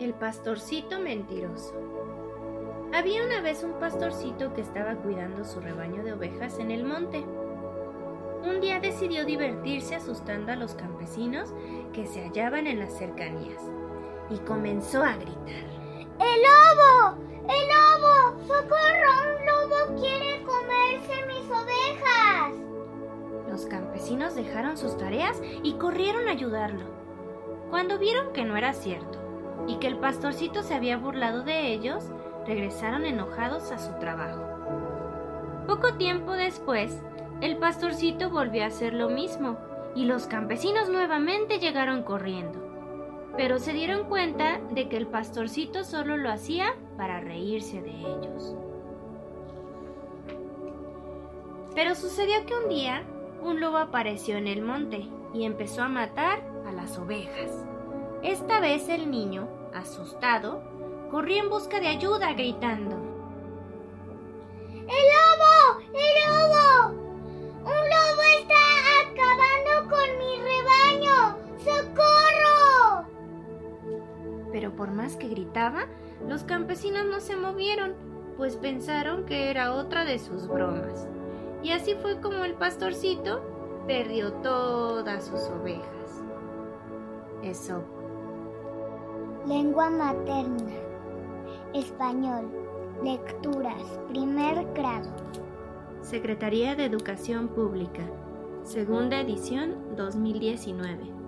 El pastorcito mentiroso. Había una vez un pastorcito que estaba cuidando su rebaño de ovejas en el monte. Un día decidió divertirse asustando a los campesinos que se hallaban en las cercanías y comenzó a gritar. ¡El lobo! ¡El lobo! ¡Socorro! ¡Un lobo quiere comerse mis ovejas! Los campesinos dejaron sus tareas y corrieron a ayudarlo. Cuando vieron que no era cierto, y que el pastorcito se había burlado de ellos, regresaron enojados a su trabajo. Poco tiempo después, el pastorcito volvió a hacer lo mismo y los campesinos nuevamente llegaron corriendo. Pero se dieron cuenta de que el pastorcito solo lo hacía para reírse de ellos. Pero sucedió que un día un lobo apareció en el monte y empezó a matar a las ovejas. Esta vez el niño, asustado, corrió en busca de ayuda gritando. ¡El lobo! ¡El lobo! ¡Un lobo está acabando con mi rebaño! ¡Socorro! Pero por más que gritaba, los campesinos no se movieron, pues pensaron que era otra de sus bromas. Y así fue como el pastorcito perdió todas sus ovejas. Eso Lengua materna. Español. Lecturas. Primer grado. Secretaría de Educación Pública. Segunda edición 2019.